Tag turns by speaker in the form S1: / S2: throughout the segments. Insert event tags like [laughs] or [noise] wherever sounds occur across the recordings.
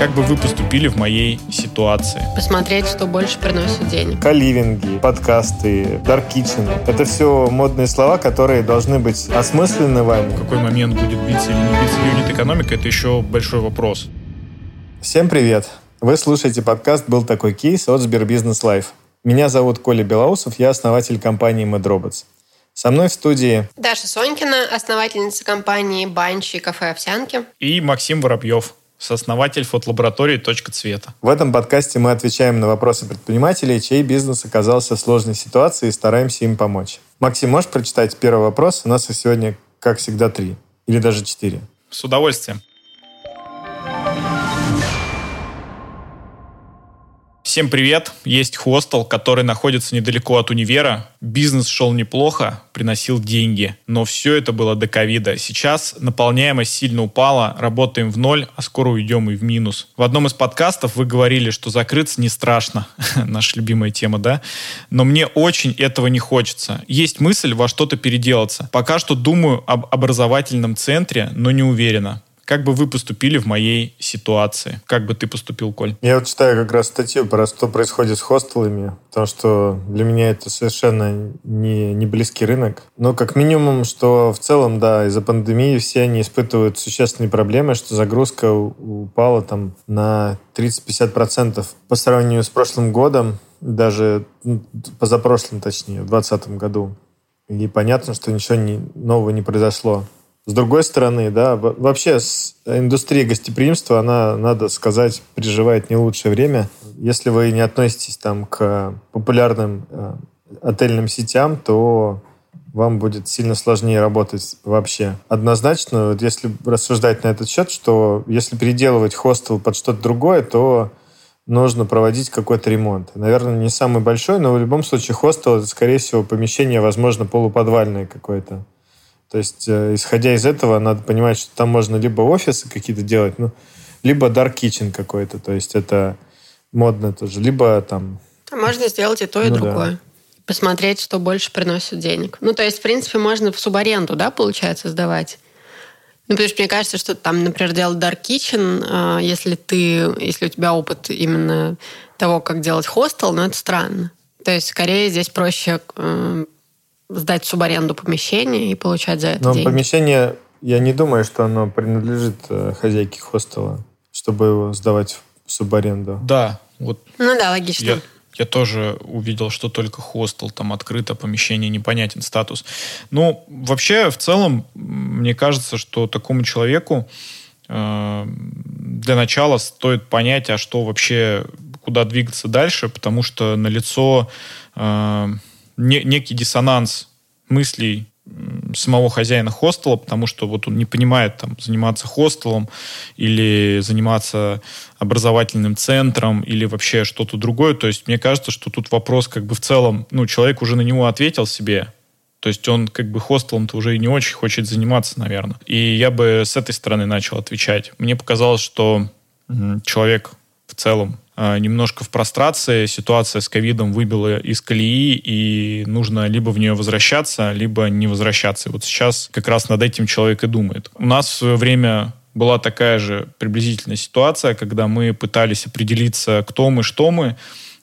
S1: Как бы вы поступили в моей ситуации?
S2: Посмотреть, что больше приносит денег.
S3: Коливинги, подкасты, Dark Kitchen. Это все модные слова, которые должны быть осмыслены вами.
S1: В какой момент будет биться или не биться юнит-экономика, это еще большой вопрос.
S3: Всем привет! Вы слушаете подкаст «Был такой кейс» от СберБизнес Live. Меня зовут Коля Белоусов, я основатель компании MadRobots. Со мной в студии
S2: Даша Сонькина, основательница компании «Банчи» и кафе «Овсянки».
S1: И Максим Воробьев, сооснователь фотолаборатории «Точка цвета».
S3: В этом подкасте мы отвечаем на вопросы предпринимателей, чей бизнес оказался в сложной ситуации и стараемся им помочь. Максим, можешь прочитать первый вопрос? У нас сегодня, как всегда, три или даже четыре.
S1: С удовольствием. Всем привет! Есть хостел, который находится недалеко от универа. Бизнес шел неплохо, приносил деньги. Но все это было до ковида. Сейчас наполняемость сильно упала, работаем в ноль, а скоро уйдем и в минус. В одном из подкастов вы говорили, что закрыться не страшно. [laughs] Наша любимая тема, да? Но мне очень этого не хочется. Есть мысль во что-то переделаться. Пока что думаю об образовательном центре, но не уверена. Как бы вы поступили в моей ситуации? Как бы ты поступил, Коль?
S3: Я вот читаю как раз статью про что происходит с хостелами, потому что для меня это совершенно не, не близкий рынок. Но как минимум, что в целом, да, из-за пандемии все они испытывают существенные проблемы, что загрузка упала там на 30-50% по сравнению с прошлым годом, даже ну, позапрошлым, точнее, в 2020 году. И понятно, что ничего не, нового не произошло. С другой стороны, да, вообще индустрия гостеприимства, она, надо сказать, переживает не лучшее время. Если вы не относитесь там к популярным э, отельным сетям, то вам будет сильно сложнее работать вообще. Однозначно, вот если рассуждать на этот счет, что если переделывать хостел под что-то другое, то нужно проводить какой-то ремонт. Наверное, не самый большой, но в любом случае хостел это, скорее всего, помещение, возможно, полуподвальное какое-то. То есть, э, исходя из этого, надо понимать, что там можно либо офисы какие-то делать, ну, либо dark kitchen какой-то, то есть это модно тоже, либо там...
S2: Можно сделать и то, и ну, другое. Да. Посмотреть, что больше приносит денег. Ну, то есть, в принципе, можно в субаренду, да, получается, сдавать. Ну, потому что мне кажется, что там, например, делать dark kitchen, э, если ты, если у тебя опыт именно того, как делать хостел, ну, это странно. То есть, скорее, здесь проще э, сдать в субаренду помещение и получать за это
S3: Но
S2: деньги.
S3: помещение, я не думаю, что оно принадлежит э, хозяйке хостела, чтобы его сдавать в субаренду.
S1: Да, вот.
S2: Ну да, логично.
S1: Я, я тоже увидел, что только хостел, там открыто помещение, непонятен статус. Ну, вообще, в целом, мне кажется, что такому человеку э, для начала стоит понять, а что вообще, куда двигаться дальше, потому что на лицо э, не, некий диссонанс мыслей самого хозяина хостела, потому что вот он не понимает там заниматься хостелом или заниматься образовательным центром или вообще что-то другое. То есть мне кажется, что тут вопрос как бы в целом, ну, человек уже на него ответил себе, то есть он как бы хостелом-то уже и не очень хочет заниматься, наверное. И я бы с этой стороны начал отвечать. Мне показалось, что человек в целом немножко в прострации. Ситуация с ковидом выбила из колеи, и нужно либо в нее возвращаться, либо не возвращаться. И вот сейчас как раз над этим человек и думает. У нас в свое время была такая же приблизительная ситуация, когда мы пытались определиться, кто мы, что мы,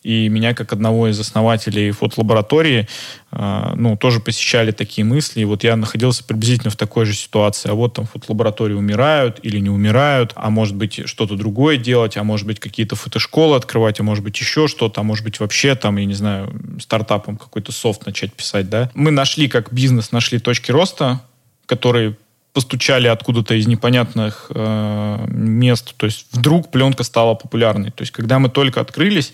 S1: и меня, как одного из основателей фотолаборатории, э, ну, тоже посещали такие мысли. И вот я находился приблизительно в такой же ситуации. А вот там фотолаборатории умирают или не умирают, а может быть что-то другое делать, а может быть какие-то фотошколы открывать, а может быть еще что-то, а может быть вообще там, я не знаю, стартапом какой-то софт начать писать, да. Мы нашли, как бизнес, нашли точки роста, которые постучали откуда-то из непонятных э, мест. То есть вдруг пленка стала популярной. То есть когда мы только открылись,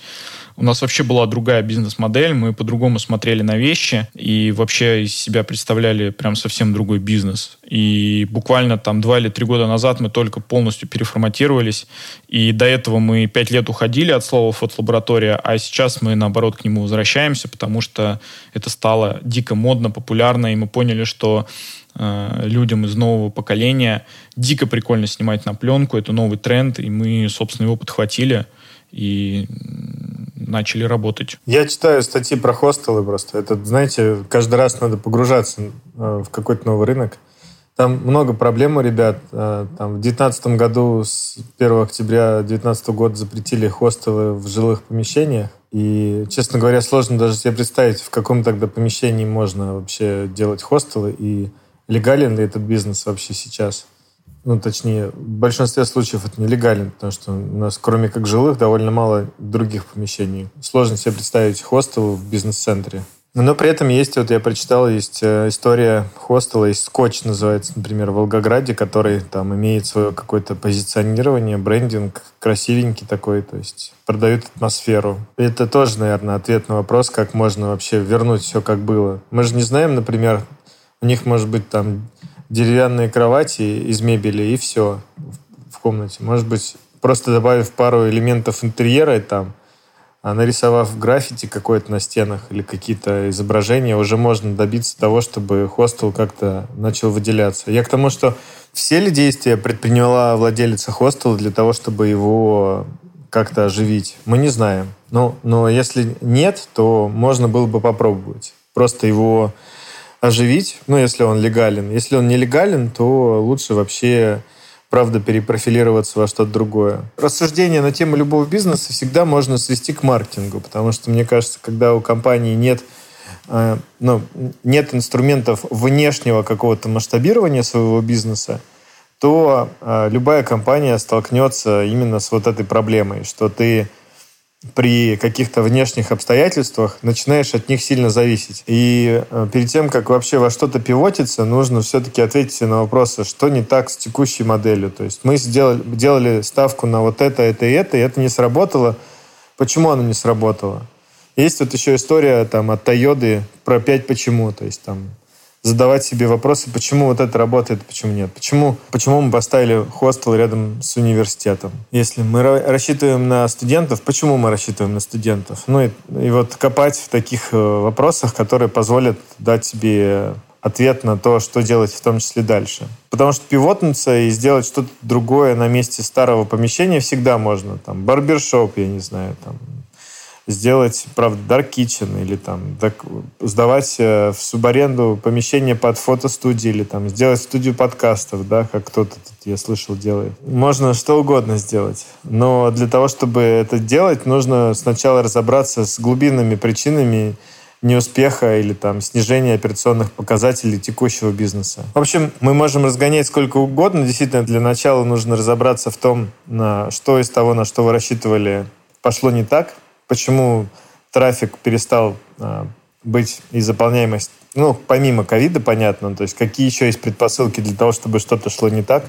S1: у нас вообще была другая бизнес-модель, мы по-другому смотрели на вещи и вообще из себя представляли прям совсем другой бизнес. И буквально там два или три года назад мы только полностью переформатировались, и до этого мы пять лет уходили от слова фотолаборатория, а сейчас мы наоборот к нему возвращаемся, потому что это стало дико модно, популярно, и мы поняли, что людям из нового поколения дико прикольно снимать на пленку, это новый тренд, и мы, собственно, его подхватили и начали работать.
S3: Я читаю статьи про хостелы просто. Это, знаете, каждый раз надо погружаться э, в какой-то новый рынок. Там много проблем у ребят. Э, там, в 2019 году, с 1 октября 2019 года запретили хостелы в жилых помещениях. И, честно говоря, сложно даже себе представить, в каком тогда помещении можно вообще делать хостелы и легален ли этот бизнес вообще сейчас. Ну, точнее, в большинстве случаев это нелегален, потому что у нас, кроме как жилых, довольно мало других помещений. Сложно себе представить хостел в бизнес-центре. Но при этом есть, вот я прочитал, есть э, история хостела, есть скотч, называется, например, в Волгограде, который там имеет свое какое-то позиционирование, брендинг, красивенький такой, то есть продают атмосферу. Это тоже, наверное, ответ на вопрос, как можно вообще вернуть все, как было. Мы же не знаем, например, у них может быть там деревянные кровати из мебели и все в комнате. Может быть, просто добавив пару элементов интерьера там, а нарисовав граффити какое-то на стенах или какие-то изображения, уже можно добиться того, чтобы хостел как-то начал выделяться. Я к тому, что все ли действия предприняла владелица хостела для того, чтобы его как-то оживить? Мы не знаем. Но, но если нет, то можно было бы попробовать. Просто его оживить, ну, если он легален. Если он нелегален, то лучше вообще правда, перепрофилироваться во что-то другое. Рассуждение на тему любого бизнеса всегда можно свести к маркетингу, потому что, мне кажется, когда у компании нет э, ну, нет инструментов внешнего какого-то масштабирования своего бизнеса, то э, любая компания столкнется именно с вот этой проблемой, что ты при каких-то внешних обстоятельствах начинаешь от них сильно зависеть. И э, перед тем, как вообще во что-то пивотиться, нужно все-таки ответить на вопросы, что не так с текущей моделью. То есть мы сделали, делали ставку на вот это, это и это, и это не сработало. Почему оно не сработало? Есть вот еще история там от Тойоды про пять почему. То есть там задавать себе вопросы, почему вот это работает, почему нет. Почему, почему мы поставили хостел рядом с университетом? Если мы рассчитываем на студентов, почему мы рассчитываем на студентов? Ну и, и вот копать в таких э, вопросах, которые позволят дать себе ответ на то, что делать в том числе дальше. Потому что пивотнуться и сделать что-то другое на месте старого помещения всегда можно. Там барбершоп, я не знаю, там сделать, правда, Dark Kitchen или там так, сдавать э, в субаренду помещение под фотостудии или там сделать студию подкастов, да, как кто-то тут, я слышал, делает. Можно что угодно сделать. Но для того, чтобы это делать, нужно сначала разобраться с глубинными причинами неуспеха или там снижения операционных показателей текущего бизнеса. В общем, мы можем разгонять сколько угодно. Действительно, для начала нужно разобраться в том, на что из того, на что вы рассчитывали, пошло не так, почему трафик перестал а, быть и заполняемость, ну, помимо ковида, понятно, то есть какие еще есть предпосылки для того, чтобы что-то шло не так.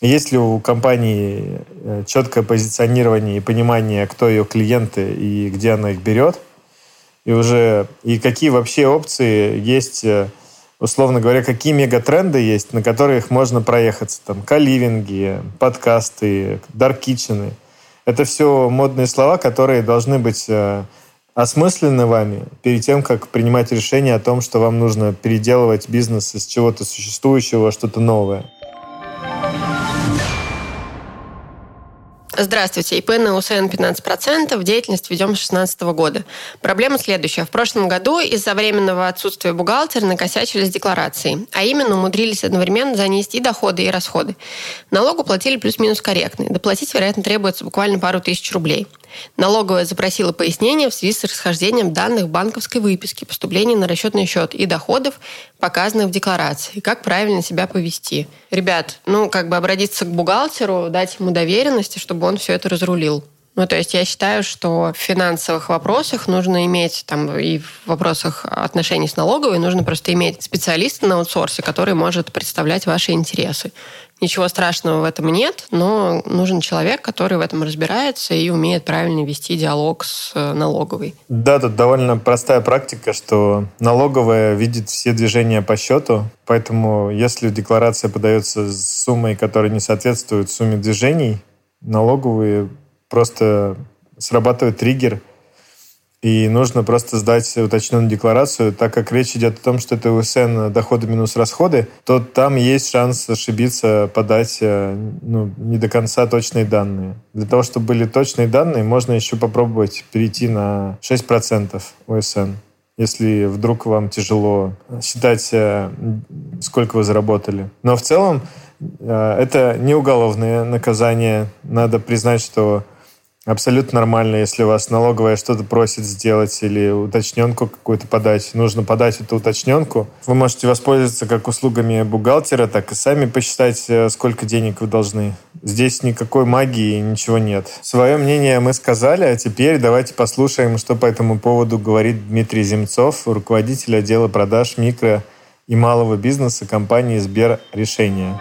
S3: Есть ли у компании э, четкое позиционирование и понимание, кто ее клиенты и где она их берет, и уже и какие вообще опции есть, э, условно говоря, какие мегатренды есть, на которых можно проехаться, там, каливинги, подкасты, даркичены – это все модные слова, которые должны быть э, осмыслены вами перед тем, как принимать решение о том, что вам нужно переделывать бизнес из чего-то существующего что-то новое.
S2: Здравствуйте. ИП на УСН 15%, деятельность ведем с 2016 года. Проблема следующая. В прошлом году из-за временного отсутствия бухгалтера накосячили с декларацией, а именно умудрились одновременно занести доходы и расходы. Налогу платили плюс-минус корректные. Доплатить, вероятно, требуется буквально пару тысяч рублей. Налоговая запросила пояснение в связи с расхождением данных банковской выписки, поступления на расчетный счет и доходов, показанных в декларации. Как правильно себя повести? Ребят, ну, как бы обратиться к бухгалтеру, дать ему доверенности, чтобы он все это разрулил. Ну, то есть я считаю, что в финансовых вопросах нужно иметь, там, и в вопросах отношений с налоговой, нужно просто иметь специалиста на аутсорсе, который может представлять ваши интересы. Ничего страшного в этом нет, но нужен человек, который в этом разбирается и умеет правильно вести диалог с э, налоговой.
S3: Да, тут довольно простая практика, что налоговая видит все движения по счету, поэтому если декларация подается с суммой, которая не соответствует сумме движений, налоговые просто срабатывает триггер, и нужно просто сдать уточненную декларацию, так как речь идет о том, что это УСН доходы минус расходы, то там есть шанс ошибиться, подать э, ну, не до конца точные данные. Для того, чтобы были точные данные, можно еще попробовать перейти на 6% УСН. если вдруг вам тяжело считать, э, сколько вы заработали. Но в целом э, это не уголовное наказание. Надо признать, что Абсолютно нормально, если вас налоговая что-то просит сделать или уточненку какую-то подать. Нужно подать эту уточненку. Вы можете воспользоваться как услугами бухгалтера, так и сами посчитать, э, сколько денег вы должны. Здесь никакой магии, ничего нет. Свое мнение мы сказали, а теперь давайте послушаем, что по этому поводу говорит Дмитрий Земцов, руководитель отдела продаж микро и малого бизнеса компании Сбер Решения.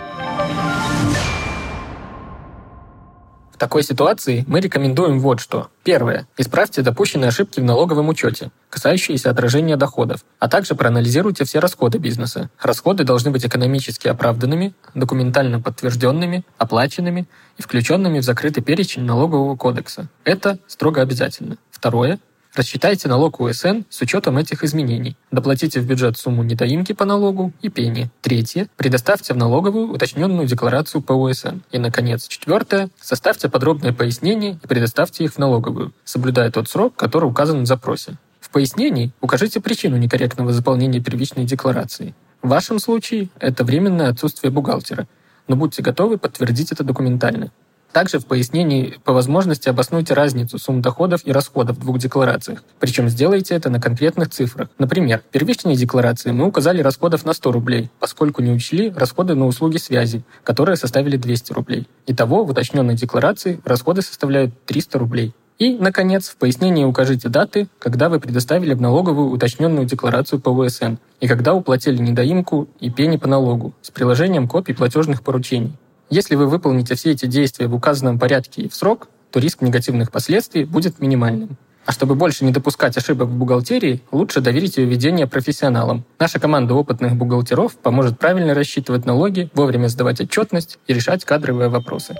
S4: Такой ситуации мы рекомендуем вот что. Первое. Исправьте допущенные ошибки в налоговом учете, касающиеся отражения доходов, а также проанализируйте все расходы бизнеса. Расходы должны быть экономически оправданными, документально подтвержденными, оплаченными и включенными в закрытый перечень налогового кодекса. Это строго обязательно. Второе. Рассчитайте налог УСН с учетом этих изменений. Доплатите в бюджет сумму недоимки по налогу и пени. Третье. Предоставьте в налоговую уточненную декларацию по УСН. И, наконец, четвертое. Составьте подробные пояснения и предоставьте их в налоговую, соблюдая тот срок, который указан в запросе. В пояснении укажите причину некорректного заполнения первичной декларации. В вашем случае это временное отсутствие бухгалтера, но будьте готовы подтвердить это документально. Также в пояснении по возможности обоснуйте разницу сумм доходов и расходов в двух декларациях. Причем сделайте это на конкретных цифрах. Например, в первичной декларации мы указали расходов на 100 рублей, поскольку не учли расходы на услуги связи, которые составили 200 рублей. Итого в уточненной декларации расходы составляют 300 рублей. И, наконец, в пояснении укажите даты, когда вы предоставили в налоговую уточненную декларацию по ВСН и когда уплатили недоимку и пени по налогу с приложением копий платежных поручений. Если вы выполните все эти действия в указанном порядке и в срок, то риск негативных последствий будет минимальным. А чтобы больше не допускать ошибок в бухгалтерии, лучше доверить ее ведение профессионалам. Наша команда опытных бухгалтеров поможет правильно рассчитывать налоги, вовремя сдавать отчетность и решать кадровые вопросы.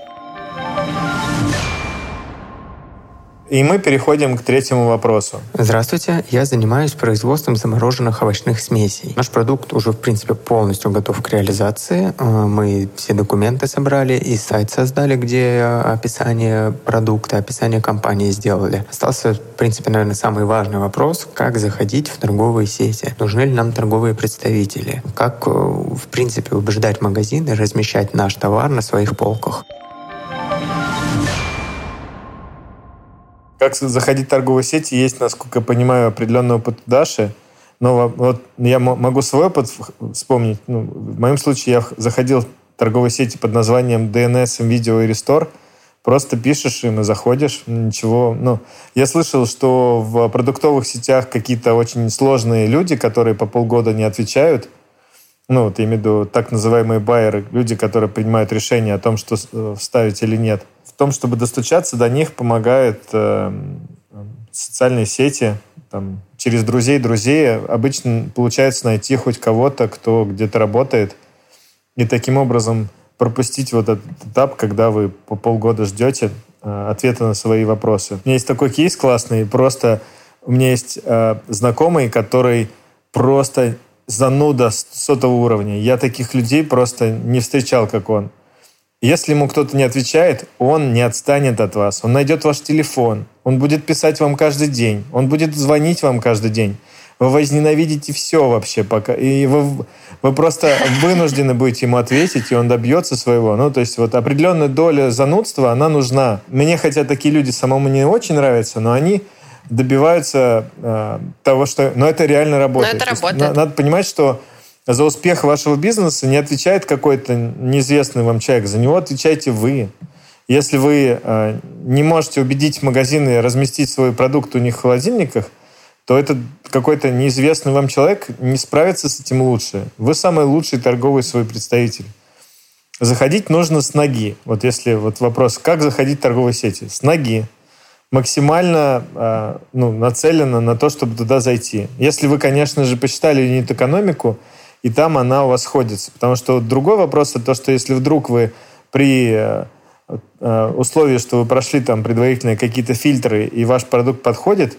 S3: И мы переходим к третьему вопросу.
S5: Здравствуйте, я занимаюсь производством замороженных овощных смесей. Наш продукт уже, в принципе, полностью готов к реализации. Э, мы все документы собрали и сайт создали, где описание продукта, описание компании сделали. Остался, в принципе, наверное, самый важный вопрос, как заходить в торговые сети. Нужны ли нам торговые представители? Как, э, в принципе, убеждать магазины размещать наш товар на своих полках?
S3: Как заходить в торговые сети, есть, насколько я понимаю, определенный опыт Даши. Но вот я могу свой опыт вспомнить. Ну, в моем случае я заходил в торговые сети под названием DNS, Video и Restore. Просто пишешь им и заходишь. Ничего. Ну, я слышал, что в продуктовых сетях какие-то очень сложные люди, которые по полгода не отвечают. Ну, вот я имею в виду так называемые байеры, люди, которые принимают решение о том, что э, вставить или нет – том, чтобы достучаться до них, помогают э, социальные сети. Там, через друзей друзей обычно получается найти хоть кого-то, кто где-то работает. И таким образом пропустить вот этот этап, когда вы по полгода ждете э, ответа на свои вопросы. У меня есть такой кейс классный. Просто у меня есть э, знакомый, который просто зануда сотого уровня. Я таких людей просто не встречал, как он. Если ему кто-то не отвечает, он не отстанет от вас. Он найдет ваш телефон. Он будет писать вам каждый день. Он будет звонить вам каждый день. Вы возненавидите все вообще пока. И вы, вы просто вынуждены будете ему ответить, и он добьется своего. Ну, то есть вот определенная доля занудства, она нужна. Мне хотя такие люди самому не очень нравятся, но они добиваются э, того, что... Но это реально работает. Но
S2: это работает.
S3: Есть, надо понимать, что за успех вашего бизнеса не отвечает какой-то неизвестный вам человек, за него отвечаете вы. Если вы э, не можете убедить магазины разместить свой продукт у них в холодильниках, то этот какой-то неизвестный вам человек не справится с этим лучше. Вы самый лучший торговый свой представитель. Заходить нужно с ноги. Вот если вот вопрос, как заходить в торговые сети? С ноги. Максимально э, ну, нацелено на то, чтобы туда зайти. Если вы, конечно же, посчитали юнит-экономику, и там она у вас сходится. Потому что другой вопрос это то, что если вдруг вы при э, э, условии, что вы прошли там предварительные какие-то фильтры, и ваш продукт подходит,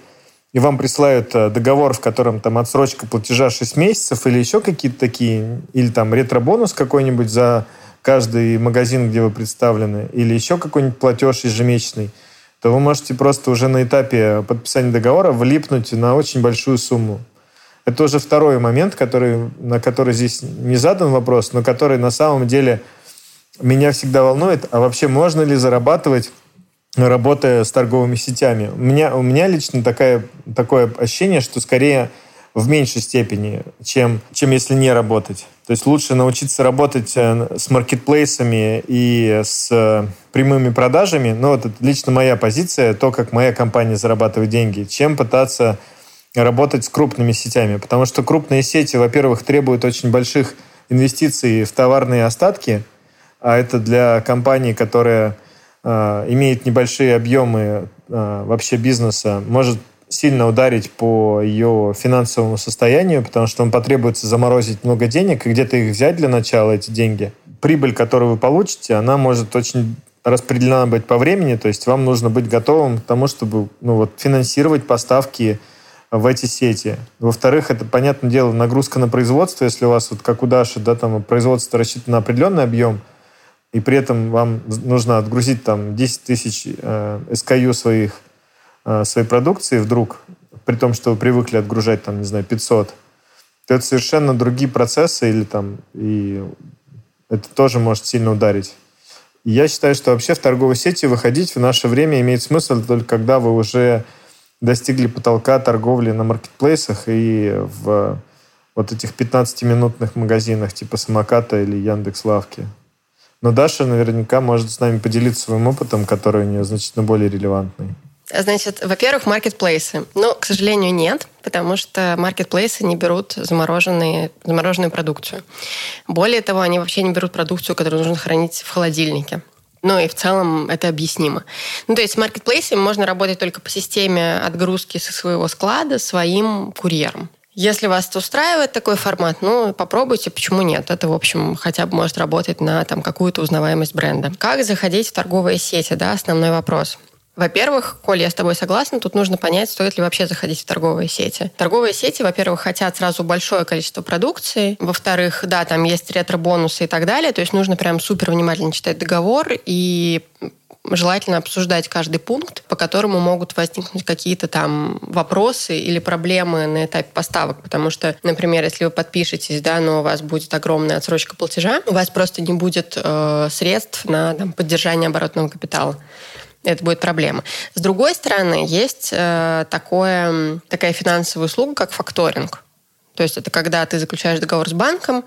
S3: и вам присылают э, договор, в котором там отсрочка платежа 6 месяцев или еще какие-то такие, или там ретро-бонус какой-нибудь за каждый магазин, где вы представлены, или еще какой-нибудь платеж ежемесячный, то вы можете просто уже на этапе подписания договора влипнуть на очень большую сумму. Это уже второй момент, который, на который здесь не задан вопрос, но который на самом деле меня всегда волнует. А вообще можно ли зарабатывать работая с торговыми сетями? У меня, у меня лично такая, такое ощущение, что скорее в меньшей степени, чем, чем если не работать. То есть лучше научиться работать э, с маркетплейсами и с э, прямыми продажами, ну, вот это лично моя позиция, то, как моя компания зарабатывает деньги, чем пытаться работать с крупными сетями. Потому что крупные сети, во-первых, требуют очень больших инвестиций в товарные остатки, а это для компании, которая э, имеет небольшие объемы э, вообще бизнеса, может сильно ударить по ее финансовому состоянию, потому что вам потребуется заморозить много денег и где-то их взять для начала, эти деньги. Прибыль, которую вы получите, она может очень распределена быть по времени, то есть вам нужно быть готовым к тому, чтобы ну, вот, финансировать поставки в эти сети. Во-вторых, это, понятное дело, нагрузка на производство, если у вас, вот как у Даши, да, там производство рассчитано на определенный объем, и при этом вам нужно отгрузить там 10 тысяч э, SKU своих Э, своей продукции вдруг, при том, что вы привыкли отгружать, там, не знаю, 500, то это совершенно другие процессы, или там, и это тоже может сильно ударить. И я считаю, что вообще в торговой сети выходить в наше время имеет смысл только когда вы уже достигли потолка торговли на маркетплейсах и в вот этих 15-минутных магазинах типа Самоката или Яндекс Лавки. Но Даша наверняка может с нами поделиться своим опытом, который у нее значительно более релевантный.
S2: Значит, во-первых, маркетплейсы. Но, к сожалению, нет, потому что маркетплейсы не берут замороженные, замороженную продукцию. Более того, они вообще не берут продукцию, которую нужно хранить в холодильнике. Ну и в целом это объяснимо. Ну, то есть с маркетплейсами можно работать только по системе отгрузки со своего склада своим курьером. Если вас устраивает такой формат, ну, попробуйте, почему нет? Это, в общем, хотя бы может работать на там, какую-то узнаваемость бренда. Как заходить в торговые сети, да, основной вопрос. Во-первых, Коль, я с тобой согласна, тут нужно понять, стоит ли вообще заходить в торговые сети. Торговые сети, во-первых, хотят сразу большое количество продукции. Во-вторых, да, там есть ретро-бонусы и так далее. То есть нужно прям супер внимательно читать договор и желательно обсуждать каждый пункт, по которому могут возникнуть какие-то там вопросы или проблемы на этапе поставок. Потому что, например, если вы подпишетесь, да, но у вас будет огромная отсрочка платежа, у вас просто не будет э, средств на там, поддержание оборотного капитала это будет проблема. С другой стороны, есть э, такое, такая финансовая услуга, как факторинг. То есть это когда ты заключаешь договор с банком,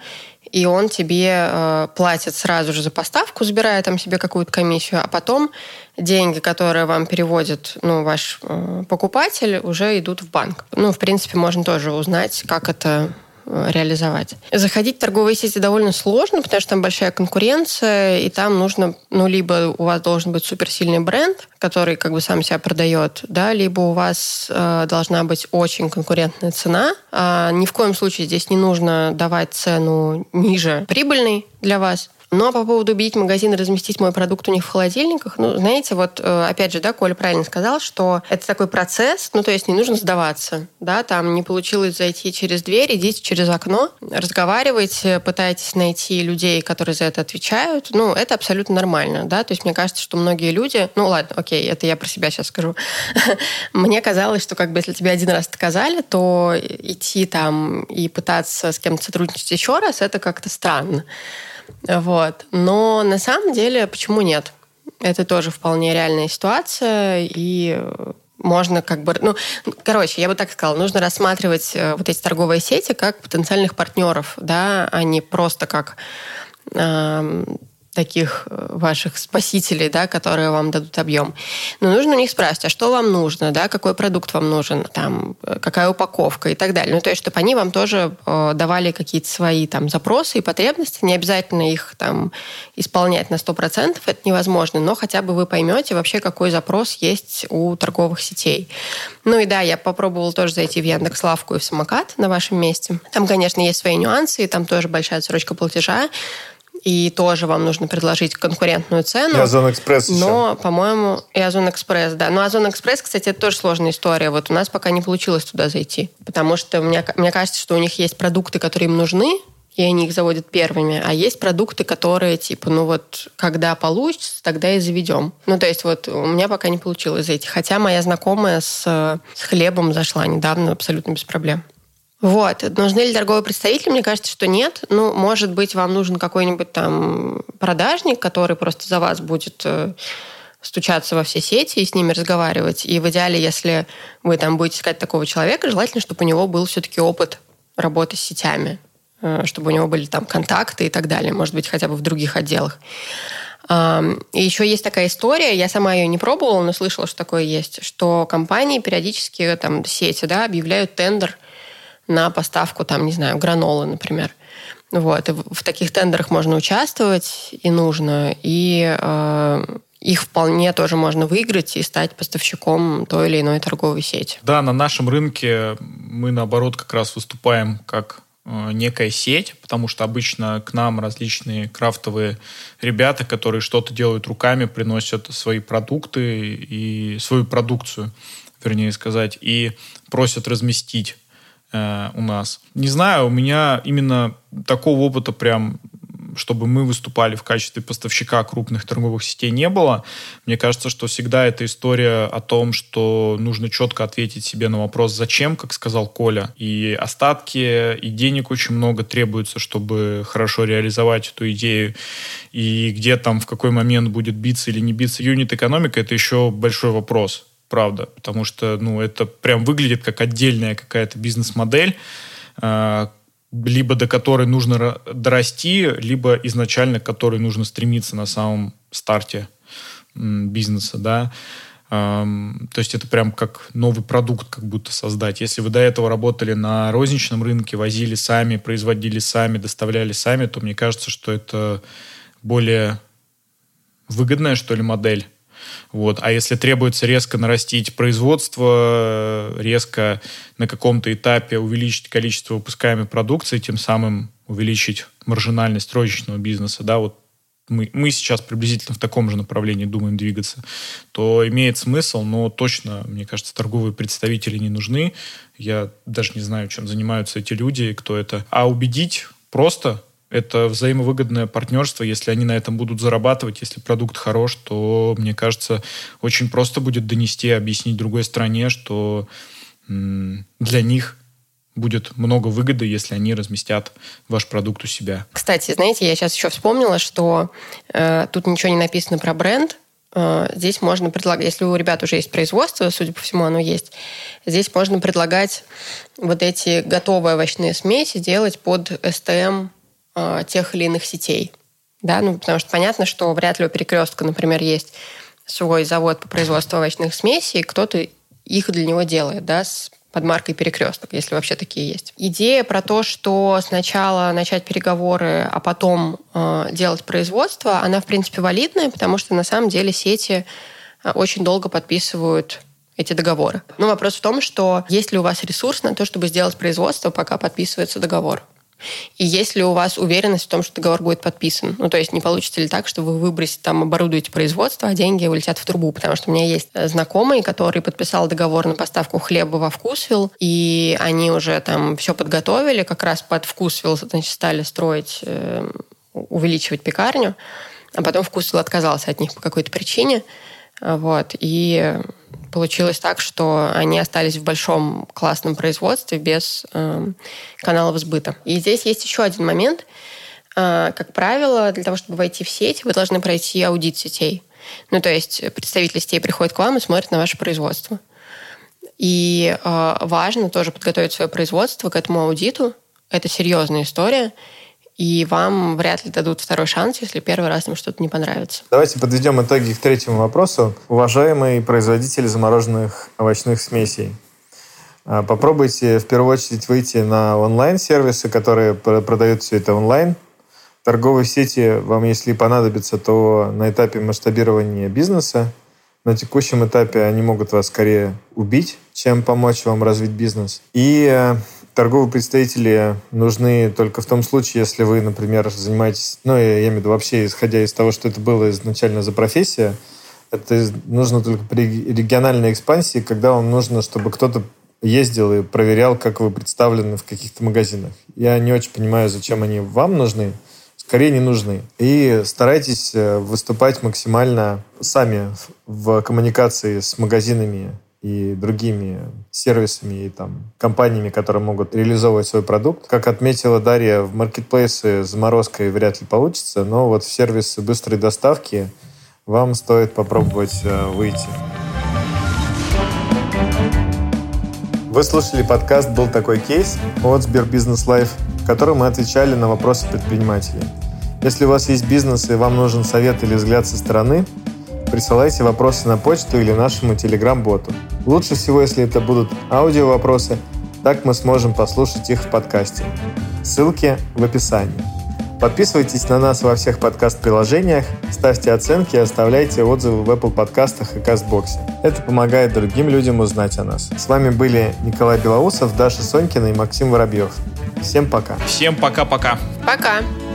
S2: и он тебе э, платит сразу же за поставку, забирая там себе какую-то комиссию, а потом деньги, которые вам переводит ну, ваш э, покупатель, уже идут в банк. Ну, в принципе, можно тоже узнать, как это реализовать. Заходить в торговые сети довольно сложно, потому что там большая конкуренция, и там нужно, ну, либо у вас должен быть суперсильный бренд, который как бы сам себя продает, да, либо у вас э, должна быть очень конкурентная цена. А ни в коем случае здесь не нужно давать цену ниже прибыльной для вас. Ну, а по поводу убедить магазин разместить мой продукт у них в холодильниках, ну, знаете, вот, э, опять же, да, Коля правильно сказал, что это такой процесс, ну, то есть не нужно сдаваться, да, там не получилось зайти через дверь, идите через окно, разговаривайте, пытайтесь найти людей, которые за это отвечают, ну, это абсолютно нормально, да, то есть мне кажется, что многие люди, ну, ладно, окей, это я про себя сейчас скажу, [laughs] мне казалось, что как бы если тебе один раз отказали, то идти там и пытаться с кем-то сотрудничать еще раз, это как-то странно. Вот. Но на самом деле, почему нет? Это тоже вполне реальная ситуация, и можно как бы... Ну, короче, я бы так сказала, нужно рассматривать э, вот эти торговые сети как потенциальных партнеров, да, а не просто как таких э, ваших спасителей, да, которые вам дадут объем. Но нужно у них спрашивать, а что вам нужно, да, какой продукт вам нужен, там, э, какая упаковка и так далее. Ну, то есть, чтобы они вам тоже э, давали какие-то свои там запросы и потребности, не обязательно их там исполнять на 100%, это невозможно, но хотя бы вы поймете вообще, какой запрос есть у торговых сетей. Ну и да, я попробовала тоже зайти в Яндекс.Лавку и в Самокат на вашем месте. Там, конечно, есть свои нюансы, и там тоже большая отсрочка платежа, и тоже вам нужно предложить конкурентную цену. И
S3: Озон Экспресс
S2: Но, по-моему, и Озон Экспресс, да. Но Озон Экспресс, кстати, это тоже сложная история. Вот у нас пока не получилось туда зайти. Потому что мне, мне кажется, что у них есть продукты, которые им нужны, и они их заводят первыми. А есть продукты, которые типа, ну вот, когда получится, тогда и заведем. Ну, то есть вот у меня пока не получилось зайти. Хотя моя знакомая с, с хлебом зашла недавно абсолютно без проблем. Вот. Нужны ли торговые представители? Мне кажется, что нет. Ну, может быть, вам нужен какой-нибудь там продажник, который просто за вас будет э, стучаться во все сети и с ними разговаривать. И в идеале, если вы там будете искать такого человека, желательно, чтобы у него был все-таки опыт работы с сетями, э, чтобы у него были там контакты и так далее, может быть, хотя бы в других отделах. И еще есть такая история, я сама ее не пробовала, но слышала, что такое есть, что компании периодически, там, сети, да, объявляют тендер на поставку, там, не знаю, гранолы, например. Вот. И в таких тендерах можно участвовать и нужно, и э, их вполне тоже можно выиграть и стать поставщиком той или иной торговой сети.
S1: Да, на нашем рынке мы, наоборот, как раз выступаем как э, некая сеть, потому что обычно к нам различные крафтовые ребята, которые что-то делают руками, приносят свои продукты и свою продукцию, вернее сказать, и просят разместить э, у нас. Не знаю, у меня именно такого опыта прям чтобы мы выступали в качестве поставщика крупных торговых сетей, не было. Мне кажется, что всегда эта история о том, что нужно четко ответить себе на вопрос «зачем?», как сказал Коля. И остатки, и денег очень много требуется, чтобы хорошо реализовать эту идею. И где там, в какой момент будет биться или не биться юнит-экономика, это еще большой вопрос правда, потому что, ну, это прям выглядит как отдельная какая-то бизнес-модель, а, либо до которой нужно дорасти, либо изначально к которой нужно стремиться на самом старте бизнеса, да. То есть это прям как новый продукт как будто создать. Если вы до этого работали на розничном рынке, возили сами, производили сами, доставляли сами, то мне кажется, что это более выгодная, что ли, модель вот. А если требуется резко нарастить производство, резко на каком-то этапе увеличить количество выпускаемой продукции, тем самым увеличить маржинальность розничного бизнеса, да, вот мы, мы сейчас приблизительно в таком же направлении думаем двигаться, то имеет смысл, но точно, мне кажется, торговые представители не нужны. Я даже не знаю, чем занимаются эти люди, кто это. А убедить просто это взаимовыгодное партнерство. Если они на этом будут зарабатывать, если продукт хорош, то, мне кажется, очень просто будет донести, объяснить другой стране, что для них будет много выгоды, если они разместят ваш продукт у себя.
S2: Кстати, знаете, я сейчас еще вспомнила, что э, тут ничего не написано про бренд. Э, здесь можно предлагать, если у ребят уже есть производство, судя по всему, оно есть, здесь можно предлагать вот эти готовые овощные смеси делать под STM э, тех или иных сетей. Да? Ну, потому что понятно, что вряд ли у перекрестка, например, есть свой завод по производству овощных смесей, кто-то их для него делает, да, с под маркой перекресток, если вообще такие есть. Идея про то, что сначала начать переговоры, а потом э, делать производство, она в принципе валидная, потому что на самом деле сети э, очень долго подписывают эти договоры. Но вопрос в том, что есть ли у вас ресурс на то, чтобы сделать производство, пока подписывается договор. И есть ли у вас уверенность в том, что договор будет подписан? Ну, то есть не получится ли так, что вы выбросите, там, оборудуете производство, а деньги улетят в трубу? Потому что у меня есть э, знакомый, который подписал договор на поставку хлеба во Вкусвилл, и они уже там все подготовили, как раз под Вкусвилл, значит, стали строить, э, увеличивать пекарню, а потом Вкусвилл отказался от них по какой-то причине, вот, и получилось так, что они остались в большом классном производстве без э, каналов сбыта. И здесь есть еще один момент. Э, как правило, для того, чтобы войти в сеть, вы должны пройти аудит сетей. Ну, то есть представители сетей приходят к вам и смотрят на ваше производство. И э, важно тоже подготовить свое производство к этому аудиту. Это серьезная история и вам вряд ли дадут второй шанс, если первый раз им что-то не понравится.
S3: Давайте подведем итоги к третьему вопросу. Уважаемые производители замороженных овощных смесей, а, попробуйте в первую очередь выйти на онлайн-сервисы, которые продают все это онлайн. Торговые сети вам, если понадобится, то на этапе масштабирования бизнеса, на текущем этапе они могут вас скорее убить, чем помочь вам развить бизнес. И э, торговые представители нужны только в том случае, если вы, например, занимаетесь, ну, я имею в виду вообще, исходя из того, что это было изначально за профессия, это нужно только при региональной экспансии, когда вам нужно, чтобы кто-то ездил и проверял, как вы представлены в каких-то магазинах. Я не очень понимаю, зачем они вам нужны, скорее не нужны. И старайтесь э, выступать максимально сами в коммуникации с магазинами и другими сервисами и там компаниями, которые могут реализовывать свой продукт. Как отметила Дарья, в маркетплейсы с заморозкой вряд ли получится, но вот в сервисы быстрой доставки вам стоит попробовать э, выйти. Вы слушали подкаст «Был такой кейс» от СберБизнес Live, в котором мы отвечали на вопросы предпринимателей. Если у вас есть бизнес и вам нужен совет или взгляд со стороны, присылайте вопросы на почту или нашему телеграм-боту. Лучше всего, если это будут аудио-вопросы, так мы сможем послушать их в подкасте. Ссылки в описании. Подписывайтесь на нас во всех подкаст-приложениях, ставьте оценки и оставляйте отзывы в Apple подкастах и Кастбоксе. Это помогает другим людям узнать о нас. С вами были Николай Белоусов, Даша Сонькина и Максим Воробьев. Всем пока.
S1: Всем пока-пока.
S2: Пока. -пока. пока.